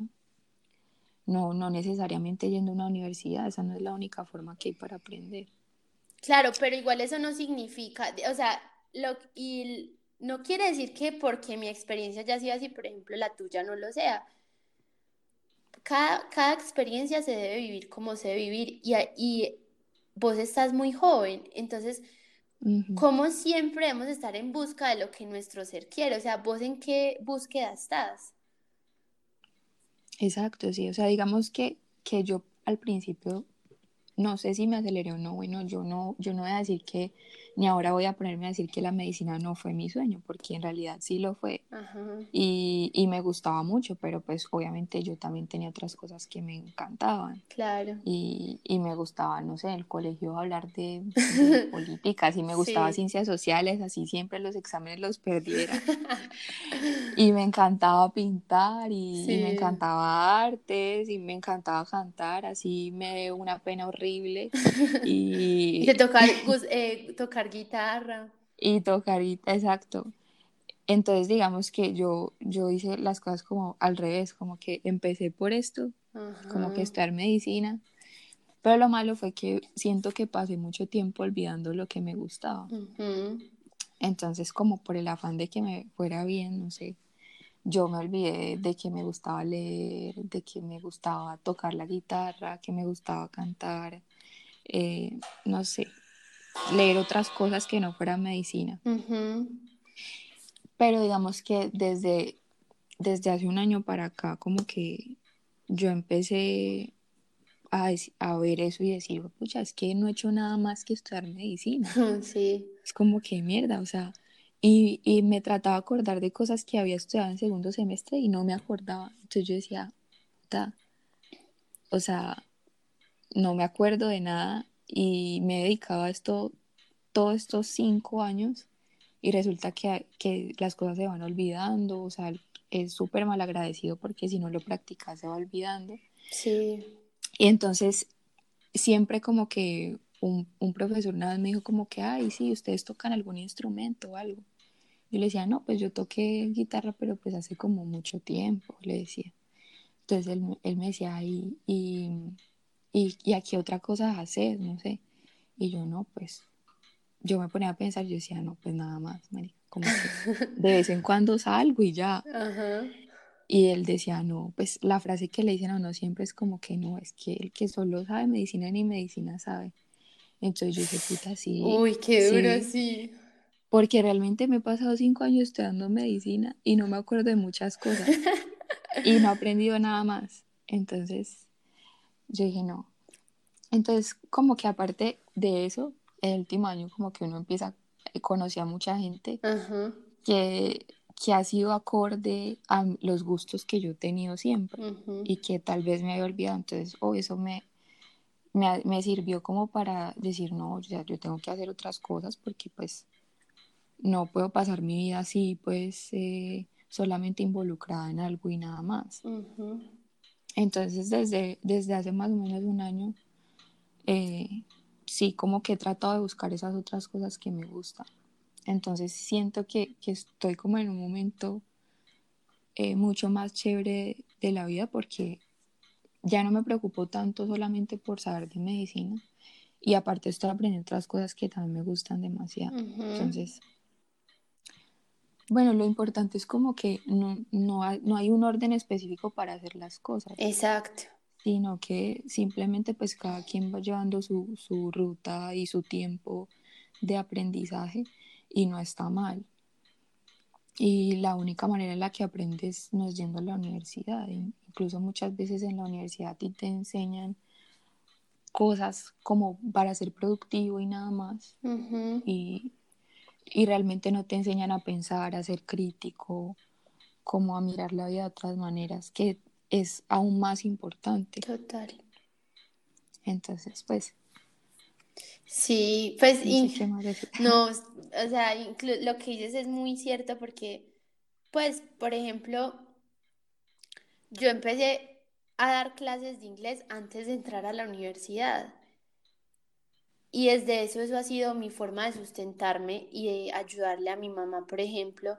No, no necesariamente yendo a una universidad, esa no es la única forma que hay para aprender. Claro, pero igual eso no significa, o sea, lo, y no quiere decir que porque mi experiencia ya sido así, por ejemplo, la tuya no lo sea. Cada, cada experiencia se debe vivir como se debe vivir y, y vos estás muy joven, entonces como siempre debemos estar en busca de lo que nuestro ser quiere. O sea, vos en qué búsqueda estás. Exacto, sí. O sea, digamos que, que yo al principio, no sé si me aceleré o no, bueno, yo no, yo no voy a decir que, ni ahora voy a ponerme a decir que la medicina no fue mi sueño, porque en realidad sí lo fue. Y, y, me gustaba mucho, pero pues obviamente yo también tenía otras cosas que me encantaban. Claro. Y, y me gustaba, no sé, en el colegio hablar de, (laughs) política, y me gustaba ciencias sociales, así siempre los exámenes los perdiera. (laughs) y me encantaba pintar y, y, me encantaba artes y me encantaba cantar, así me dio una pena horrible. (laughs) y, y tocar, eh, tocar guitarra. Y tocar guitarra, exacto. Entonces digamos que yo, yo hice las cosas como al revés, como que empecé por esto, como que estudiar medicina, pero lo malo fue que siento que pasé mucho tiempo olvidando lo que me gustaba. Entonces como por el afán de que me fuera bien, no sé, yo me olvidé de que me gustaba leer, de que me gustaba tocar la guitarra, que me gustaba cantar, eh, no sé, leer otras cosas que no fuera medicina. Pero digamos que desde, desde hace un año para acá, como que yo empecé a, a, ver eso y decir, pucha, es que no he hecho nada más que estudiar medicina. (laughs) Sí. Es como que mierda, o sea, y, y me trataba de acordar de cosas que había estudiado en segundo semestre y no me acordaba. Entonces yo decía, o sea, no me acuerdo de nada y me he dedicado a esto todos estos cinco años y resulta que, que las cosas se van olvidando, o sea, es súper mal agradecido porque si no lo practicas se va olvidando. Sí. Y entonces siempre como que un, un, profesor una vez me dijo como que, ay, sí, ustedes tocan algún instrumento o algo. Yo le decía, no, pues yo toqué guitarra, pero pues hace como mucho tiempo, le decía. Entonces él, él me decía, y, y, y aquí otra cosa hacer, no sé. Y yo no, pues yo me ponía a pensar, yo decía, no, pues nada más, como que (laughs) de vez en cuando salgo y ya. Y él decía, no, pues la frase que le dicen a uno siempre es como que no, es que el que solo sabe medicina ni medicina sabe. Entonces yo dije, puta, sí. Uy, qué duro, sí. Porque realmente me he pasado cinco años estudiando medicina y no me acuerdo de muchas cosas. (laughs) y no he aprendido nada más. Entonces, yo dije, no, entonces, como que aparte de eso, el último año como que uno empieza, a eh, conocer a mucha gente que, que ha sido acorde a los gustos que yo he tenido siempre y que tal vez me había olvidado. Entonces, oh, eso me, me, me, sirvió como para decir, no, ya yo tengo que hacer otras cosas porque pues no puedo pasar mi vida así, pues eh, solamente involucrada en algo y nada más. Entonces, desde, desde hace más o menos un año, eh, sí, como que he tratado de buscar esas otras cosas que me gustan. Entonces siento que, que estoy como en un momento eh, mucho más chévere de la vida porque ya no me preocupo tanto solamente por saber de medicina y aparte estoy aprendiendo otras cosas que también me gustan demasiado. Entonces, bueno, lo importante es como que no, no, no hay un orden específico para hacer las cosas. Exacto sino que simplemente pues cada quien va llevando su, su ruta y su tiempo de aprendizaje y no está mal. Y la única manera en la que aprendes no es yendo a la universidad. Incluso muchas veces en la universidad ti te enseñan cosas como para ser productivo y nada más. y, y, realmente no te enseñan a pensar, a ser crítico, como a mirar la vida de otras maneras, que es aún más importante. Total. Entonces, pues. Sí, pues. No, o sea, lo que dices es muy cierto porque, pues, por ejemplo, yo empecé a dar clases de inglés antes de entrar a la universidad. Y desde eso, eso ha sido mi forma de sustentarme y de ayudarle a mi mamá, por ejemplo.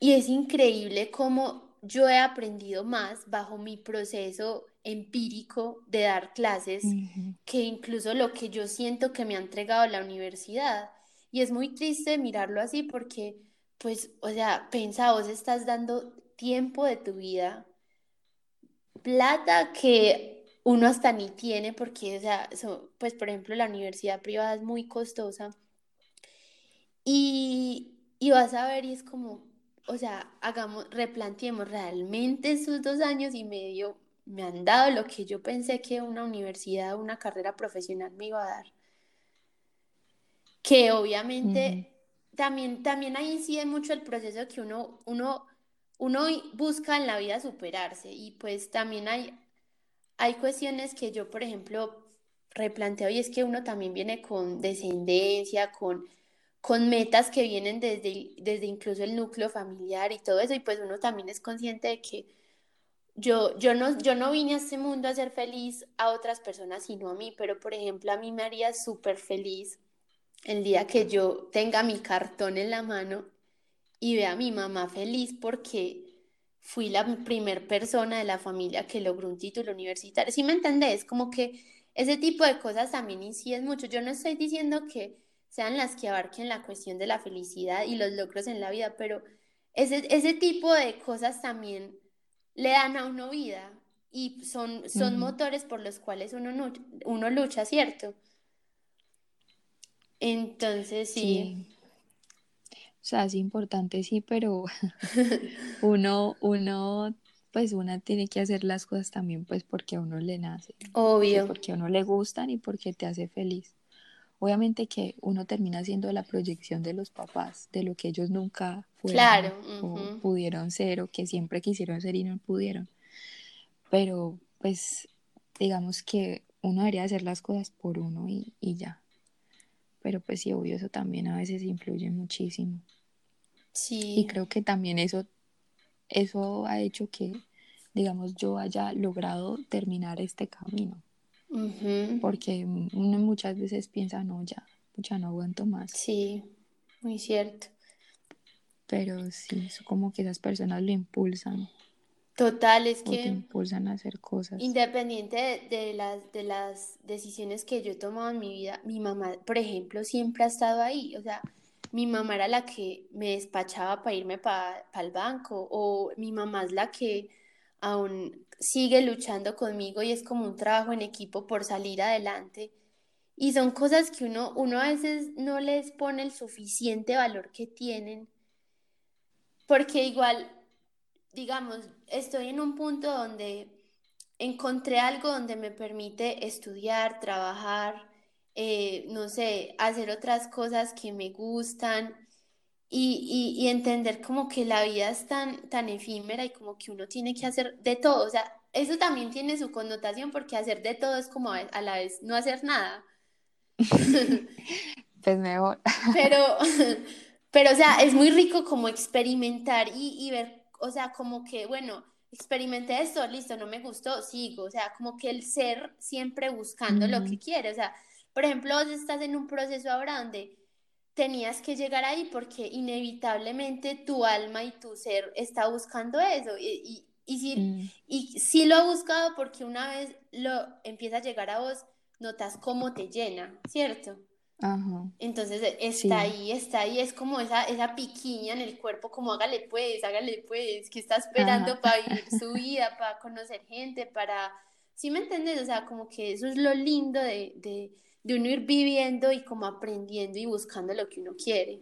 Y es increíble cómo yo he aprendido más bajo mi proceso empírico de dar clases que incluso lo que yo siento que me ha entregado la universidad. Y es muy triste mirarlo así porque, pues, o sea, pensa, vos estás dando tiempo de tu vida, plata que uno hasta ni tiene porque, o sea, pues, por ejemplo, la universidad privada es muy costosa. Y, y vas a ver y es como, o sea, hagamos, replanteemos realmente esos dos años y medio me han dado lo que yo pensé que una universidad, una carrera profesional me iba a dar. que obviamente también, también ahí incide mucho el proceso que uno, uno, uno busca en la vida superarse y pues también hay, hay cuestiones que yo, por ejemplo, replanteo y es que uno también viene con descendencia, con, con metas que vienen desde, desde incluso el núcleo familiar y todo eso y pues uno también es consciente de que yo, yo, no, yo no vine a este mundo a ser feliz a otras personas, sino a mí, pero por ejemplo a mí me haría súper feliz el día que yo tenga mi cartón en la mano y vea a mi mamá feliz porque fui la primer persona de la familia que logró un título universitario. ¿Sí me entendés? Como que ese tipo de cosas también inciden mucho. Yo no estoy diciendo que sean las que abarquen la cuestión de la felicidad y los logros en la vida, pero ese, ese tipo de cosas también le dan a uno vida y son, son motores por los cuales uno, uno lucha, ¿cierto? Entonces, sí. O sea, es importante, sí, pero (laughs) (laughs) uno, uno, pues una tiene que hacer las cosas también, pues porque a uno le nace. Obvio. Porque a uno le gustan y porque te hace feliz. Obviamente que uno termina siendo la proyección de los papás, de lo que ellos nunca fueron claro, o pudieron ser o que siempre quisieron ser y no pudieron. Pero pues digamos que uno debería hacer las cosas por uno y, y ya. Pero pues sí, obvio, eso también a veces influye muchísimo. Sí. Y creo que también eso, eso ha hecho que, digamos, yo haya logrado terminar este camino. Porque uno muchas veces piensa, no, ya, ya no aguanto más. Sí, muy cierto. Pero sí, eso como que esas personas lo impulsan. Total, es que... Te impulsan a hacer cosas. Independiente de, las, de las decisiones que yo he tomado en mi vida, mi mamá, por ejemplo, siempre ha estado ahí. O sea, mi mamá era la que me despachaba para irme para el banco, o mi mamá es la que aún sigue luchando conmigo y es como un trabajo en equipo por salir adelante. Y son cosas que uno, uno a veces no les pone el suficiente valor que tienen, porque igual digamos, estoy en un punto donde encontré algo donde me permite estudiar, trabajar, eh, no sé, hacer otras cosas que me gustan y, y, entender como que la vida es tan, tan efímera y como que uno tiene que hacer de todo. O sea, eso también tiene su connotación porque hacer de todo es como a la vez no hacer nada. (laughs) pues mejor. Pero, (laughs) pero, o sea, es muy rico como experimentar y, y ver o sea, como que, bueno, experimenté esto, listo, no me gustó, sigo, o sea, como que el ser siempre buscando lo que quiere, o sea, por ejemplo, vos estás en un proceso ahora donde tenías que llegar ahí porque inevitablemente tu alma y tu ser está buscando eso y, y, y, mm. y sí lo ha buscado porque una vez lo empieza a llegar a vos, notas cómo te llena, ¿cierto? Entonces e, está ahí, está ahí, es como esa, esa piquiña en el cuerpo, como hágale pues, hágale pues, que está esperando para vivir (laughs) su vida, para conocer gente, para, ¿sí me entiendes? O sea, como que eso es lo lindo de, de, de uno ir viviendo y como aprendiendo y buscando lo que uno quiere.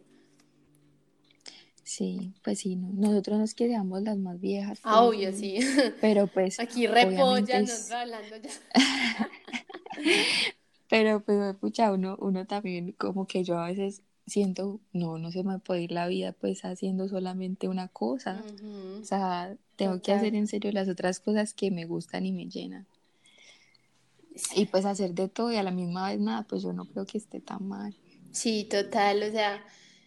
Sí, pues sí, nosotros nos quedamos las más viejas. Ah, obvio, sí. Pero pues. Aquí repolla, nos va hablando ya. (laughs) (laughs) Pero pues, pucha, uno, uno también como que yo a veces siento, no, no se me puede ir la vida pues haciendo solamente una cosa. O sea, tengo que hacer en serio las otras cosas que me gustan y me llenan. Y pues hacer de todo y a la misma vez nada, pues yo no creo que esté tan mal. Sí, total, o sea.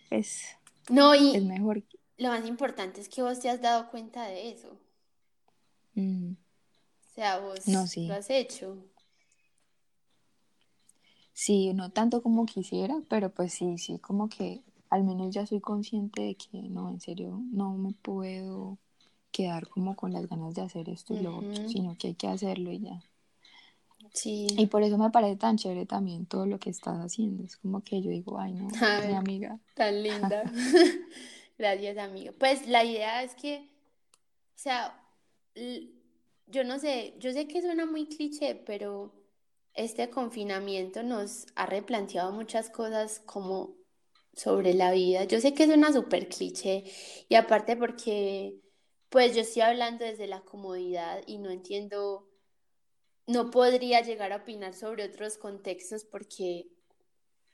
Es, no, y es mejor. Lo más importante es que vos te has dado cuenta de eso. Mm. O sea, vos no, sí. lo has hecho. Sí, no tanto como quisiera, pero pues sí, sí, como que al menos ya soy consciente de que no, en serio, no me puedo quedar como con las ganas de hacer esto y lo otro, sino que hay que hacerlo y ya. Sí. Y por eso me parece tan chévere también todo lo que estás haciendo. Es como que yo digo, ay, no, (laughs) mi amiga. Tan linda. (laughs) (laughs) Gracias, amiga. Pues la idea es que, o sea, yo no sé, yo sé que suena muy cliché, pero este confinamiento nos ha replanteado muchas cosas como sobre la vida. Yo sé que es una súper cliché y aparte porque pues yo estoy hablando desde la comodidad y no entiendo, no podría llegar a opinar sobre otros contextos porque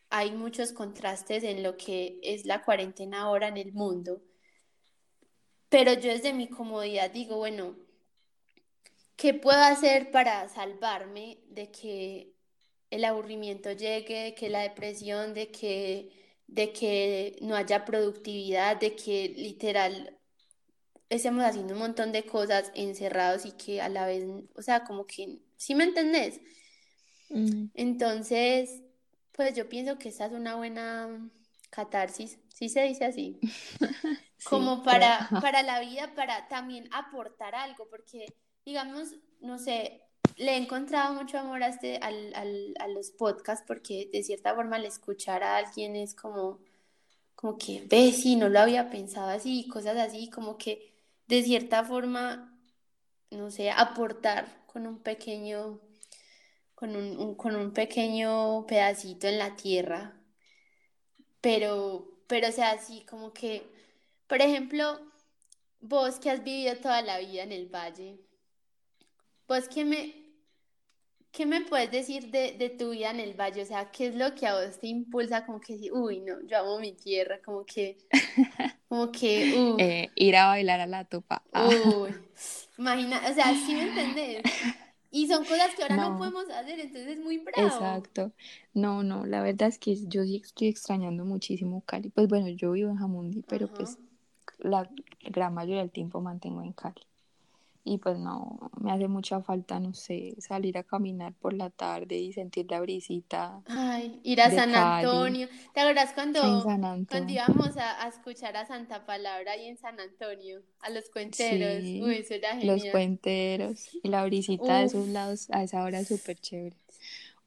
hay muchos contrastes en lo que es la cuarentena ahora en el mundo. Pero yo desde mi comodidad digo, bueno, ¿qué puedo hacer para salvarme de que el aburrimiento llegue, de que la depresión, de que, de que no haya productividad, de que literal estemos haciendo un montón de cosas encerrados y que a la vez, o sea, como que, ¿sí me entendés? Mm. Entonces, pues yo pienso que esta es una buena catarsis, sí se dice así, (laughs) como para, para la vida, para también aportar algo, porque digamos, no sé, le he encontrado mucho amor a, este, al, al, a los podcasts porque de cierta forma al escuchar a alguien es como, como que, ve, sí, no lo había pensado así, cosas así, como que de cierta forma, no sé, aportar con un pequeño, con un, con un pequeño pedacito en la tierra, pero, pero o sea, así como que, por ejemplo, vos que has vivido toda la vida en el valle, vos que me, ¿Qué me puedes decir de, de, tu vida en el valle? O sea, ¿qué es lo que a vos te impulsa como que, uy, no, yo amo mi tierra, como que, como que, (laughs) uy. Eh, ir a bailar a la topa. Ah. Uy, imagina, o sea, ¿sí me (laughs) entendés? Y son cosas que ahora no, no podemos hacer, entonces es muy bravo. Exacto. No, no, la verdad es que yo sí estoy extrañando muchísimo Cali. Pues bueno, yo vivo en Jamundi, pero pues la gran mayoría del tiempo mantengo en Cali y pues no, me hace mucha falta, no sé, salir a caminar por la tarde y sentir la brisita. Ay, ir a San Antonio. ¿Te acuerdas cuando, cuando íbamos a, a, escuchar a Santa Palabra ahí en San Antonio? A los cuenteros. Uy, eso era genial. Los cuenteros. Y la brisita de esos lados a esa hora es súper chévere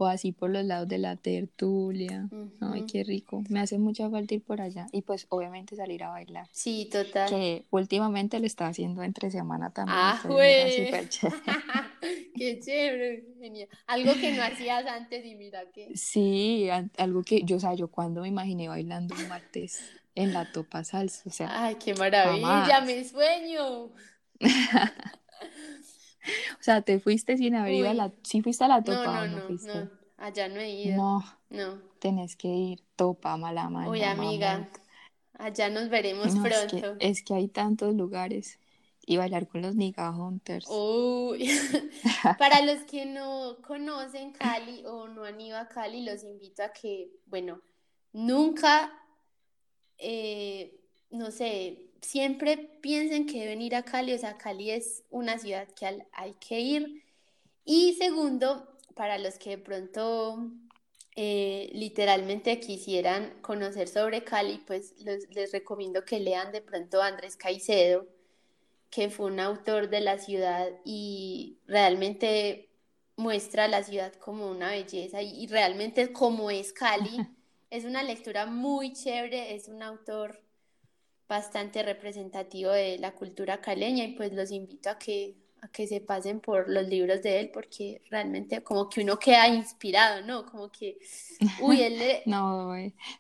o así por los lados de la tertulia. Ay, qué rico. Me hace mucha falta ir por allá. Y pues obviamente salir a bailar. Sí, total. Que últimamente lo está haciendo entre semana también. Ah, güey. (laughs) qué chévere, genial. Algo que no hacías antes y mira que. Sí, algo que yo, o sea, yo cuando me imaginé bailando un martes en la topa salsa, o sea. Ay, qué maravilla, me sueño. (laughs) (laughs) o sea, te fuiste sin haber ido a la... ¿Sí fuiste a la topa no, no, no, no, fuiste? no, allá no he ido. No, no. Tenés que ir, topa, mala Uy, amiga, allá nos veremos no, pronto. Es que, es que hay tantos lugares. Y bailar con los Niga Hunters. Uy. (laughs) Para los que no conocen Cali o no han ido a Cali, los invito a que, bueno, nunca, eh, no sé, siempre piensen que deben ir a Cali, o sea, Cali es una ciudad que hay que ir. Y segundo, para los que de pronto eh, literalmente quisieran conocer sobre Cali, pues los, les recomiendo que lean de pronto a Andrés Caicedo, que fue un autor de la ciudad y realmente muestra la ciudad como una belleza y, y realmente como es Cali. (laughs) Es una lectura muy chévere, es un autor bastante representativo de la cultura caleña y pues los invito a que, a que se pasen por los libros de él porque realmente como que uno queda inspirado, ¿no? Como que, uy, él le... (laughs) no,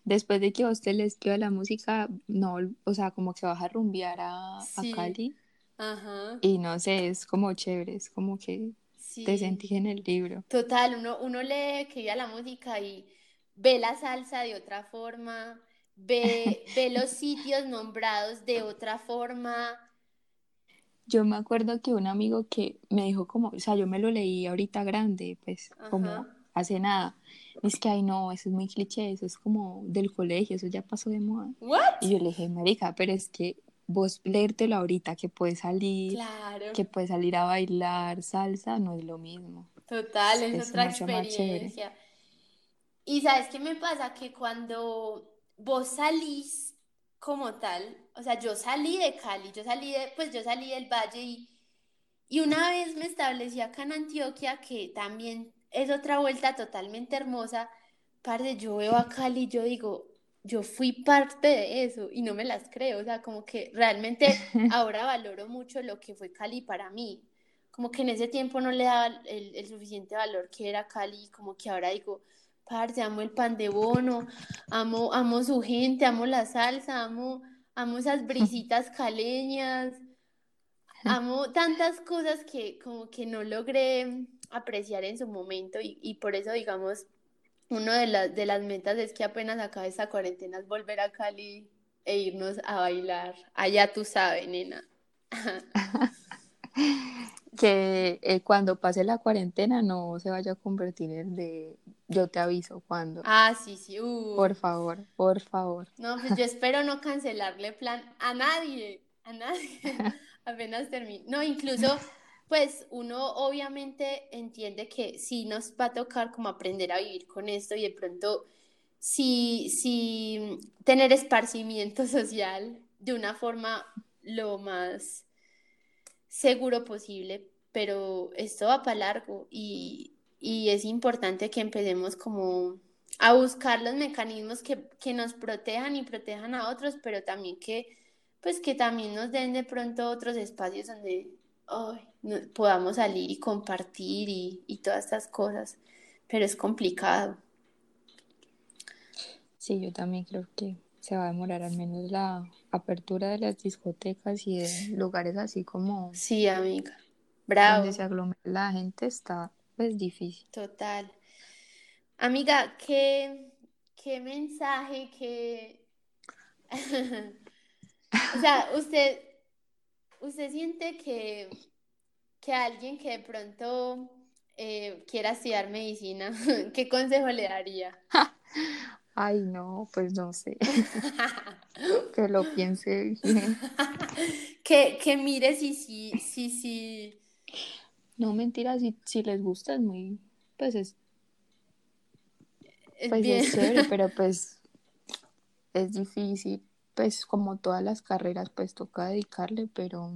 después de que a usted le escriba la música, no, o sea, como que vas a rumbear a, sí. a Cali Ajá. y no sé, es como chévere, es como que Sí. te sentís en el libro. Total, uno, uno lee que vive la música y ve la salsa de otra forma, ve, (laughs) ve los sitios nombrados de otra forma. Yo me acuerdo que un amigo que me dijo como, o sea, yo me lo leí ahorita grande, pues como Ajá. hace nada. Es que, ay, no, eso es muy cliché, eso es como del colegio, eso ya pasó de moda. ¿What? Y yo le dije, marica, pero es que vos leértelo ahorita, que puedes salir, Claro, que puedes salir a bailar salsa, no es lo mismo. total, es, es otra experiencia. Y sabes qué me pasa? Que cuando vos salís como tal, o sea, yo salí de Cali, yo salí de, pues yo salí del Valle y, y una vez me establecí acá en Antioquia, que también es otra vuelta totalmente hermosa. Parce, yo veo a Cali y yo digo, yo fui parte de eso y no me las creo, o sea, como que realmente (laughs) ahora valoro mucho lo que fue Cali para mí, como que en ese tiempo no le daba el, el suficiente valor que era Cali, como que ahora digo, parce, amo el pan de bono, amo, amo su gente, amo la salsa, amo, amo esas (laughs) brisitas caleñas, amo tantas cosas que como que no logré apreciar en su momento y, y por eso, digamos, uno de, de las metas es que apenas acabe esta cuarentena es volver a Cali e irnos a bailar. Allá tú sabes, nena. (laughs) que eh, cuando pase la cuarentena no se vaya a convertir en de yo te aviso cuando. Ah, sí, sí. Por favor, por favor. No, pues yo (laughs) espero no cancelarle plan a nadie, a nadie. (laughs) (laughs) Apenas termine. No, incluso, pues uno obviamente entiende que sí nos va a tocar como aprender a vivir con esto y de pronto sí, sí tener esparcimiento social de una forma lo más seguro posible, pero esto va para largo y, es importante que empecemos como a buscar los mecanismos que, nos protejan y protejan a otros, pero también que, pues que también nos den de pronto otros espacios donde podamos salir y compartir y, y todas estas cosas, pero es complicado. Sí, yo también creo que se va a demorar al menos la apertura de las discotecas y de lugares así como... Sí, amiga. Bravo. Donde se aglomera la gente está pues difícil. Total. Amiga, ¿qué, qué mensaje, qué... (laughs) o sea, usted, usted siente que, que alguien que de pronto eh, quiera estudiar medicina, (laughs) ¿qué consejo le daría? (laughs) Ay, no, pues no sé. (laughs) (laughs) que lo piense bien. (laughs) que, que mire si sí, si, si, No, mentira, si, si les gusta es muy, pues es, pues es chévere, pero pues es difícil, pues como todas las carreras, pues toca dedicarle, pero...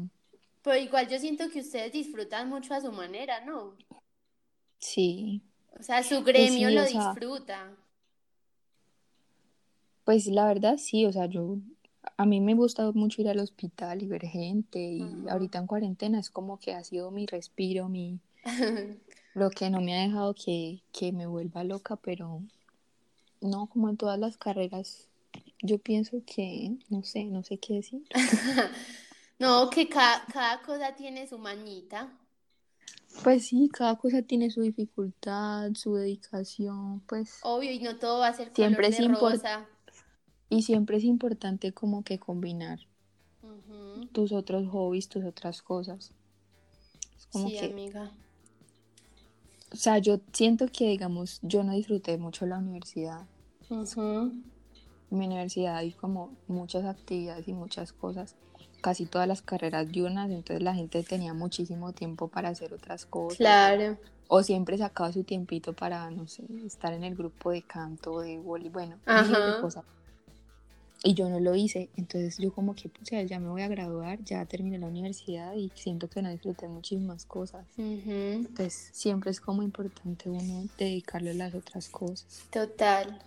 Pero igual yo siento que ustedes disfrutan mucho a su manera, ¿no? Sí. O sea, su gremio lo disfruta. Pues la verdad sí, o sea, yo, a mí me gusta mucho ir al hospital y ver gente y ahorita en cuarentena es como que ha sido mi respiro, mi, (laughs) lo que no me ha dejado que, que me vuelva loca, pero no, como en todas las carreras, yo pienso que, no sé, no sé qué decir. (laughs) no, que cada, cada cosa tiene su mañita. Pues sí, cada cosa tiene su dificultad, su dedicación, pues. Obvio, y no todo va a ser siempre color de rosa. Y siempre es importante como que combinar tus otros hobbies, tus otras cosas. sí, amiga. O sea, yo siento que, digamos, yo no disfruté mucho la universidad. En mi universidad hay como muchas actividades y muchas cosas, casi todas las carreras diurnas, entonces la gente tenía muchísimo tiempo para hacer otras cosas. Claro. O siempre sacaba su tiempito para, no sé, estar en el grupo de canto, de boli, bueno, cosas y yo no lo hice, entonces yo como que, o sea, ya me voy a graduar, ya terminé la universidad y siento que no disfruté muchísimas cosas. Entonces siempre es como importante uno dedicarle a las otras cosas. Total.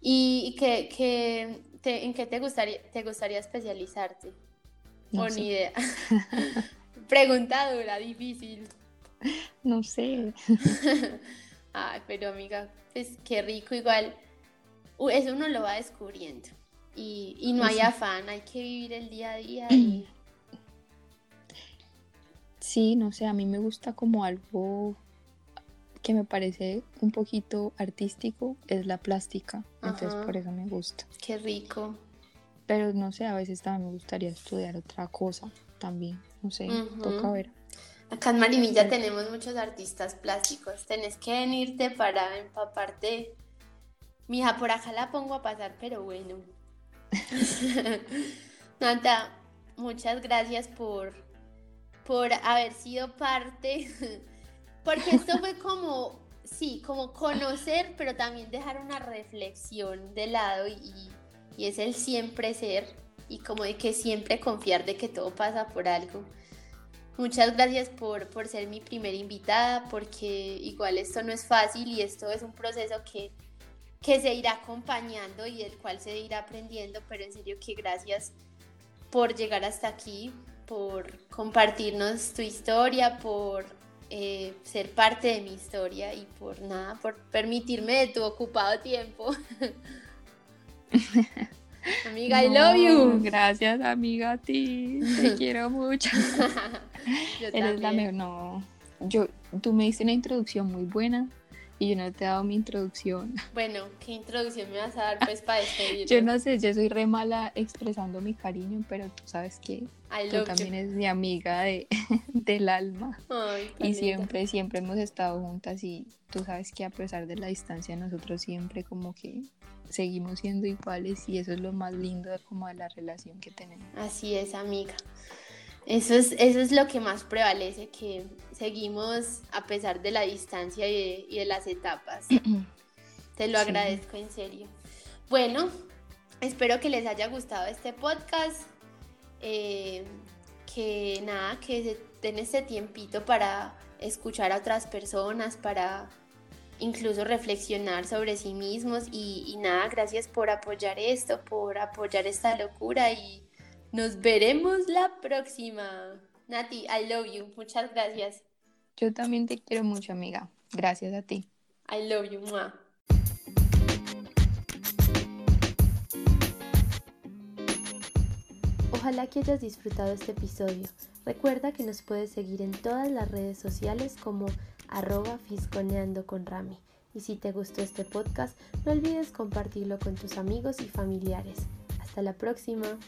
¿Y qué, qué en qué te gustaría, te gustaría especializarte? No ni idea. (laughs) (laughs) Pregunta dura, difícil. No sé. (laughs) Ay, pero amiga, pues qué rico igual. Eso uno lo va descubriendo. Y, no hay afán, hay que vivir el día a día. (clears throat) Sí, no sé, a mí me gusta como algo que me parece un poquito artístico, es la plástica. Entonces por eso me gusta. Qué rico. Pero no sé, a veces también me gustaría estudiar otra cosa también. No sé, toca ver. Acá en Marimilla tenemos muchos artistas plásticos. Tenés que venirte para empaparte. Mija, por acá la pongo a pasar, pero bueno. (laughs) Nata, muchas gracias por, por haber sido parte, (laughs) porque esto fue como, sí, como conocer, pero también dejar una reflexión de lado y, y es el siempre ser y como de que siempre confiar de que todo pasa por algo. Muchas gracias por, por ser mi primera invitada, porque igual esto no es fácil y esto es un proceso que que se irá acompañando y del cual se irá aprendiendo, pero en serio que gracias por llegar hasta aquí, por compartirnos tu historia, por eh, ser parte de mi historia y por nada, por permitirme de tu ocupado tiempo. (laughs) amiga, I love you. Gracias, amiga, a ti. Te (laughs) quiero mucho. Eres la mejor. No, yo, tú me diste una introducción muy buena y yo no te he dado mi introducción. (laughs) Bueno, ¿qué introducción me vas a dar pues para despedirme? Yo no sé, yo soy re mala expresando mi cariño, pero tú sabes que tú también eres mi amiga de, (laughs) del alma. Ay, Y siempre, siempre hemos estado juntas y tú sabes que a pesar de la distancia nosotros siempre como que seguimos siendo iguales y eso es lo más lindo de, como de la relación que tenemos. Así es, amiga. Eso es, eso es lo que más prevalece, que seguimos a pesar de la distancia y de, y de las etapas. (clears throat) Te lo Sí. agradezco en serio. Bueno, espero que les haya gustado este podcast. eh, que nada, que se den este tiempito para escuchar a otras personas, para incluso reflexionar sobre sí mismos y, y nada, gracias por apoyar esto, por apoyar esta locura y nos veremos la próxima. Nati, I love you. Muchas gracias. Yo también te quiero mucho, amiga. Gracias a ti. I love you. Mua. Ojalá que hayas disfrutado este episodio. Recuerda que nos puedes seguir en todas las redes sociales como arroba fisconeando con Rami. Y si te gustó este podcast, no olvides compartirlo con tus amigos y familiares. Hasta la próxima.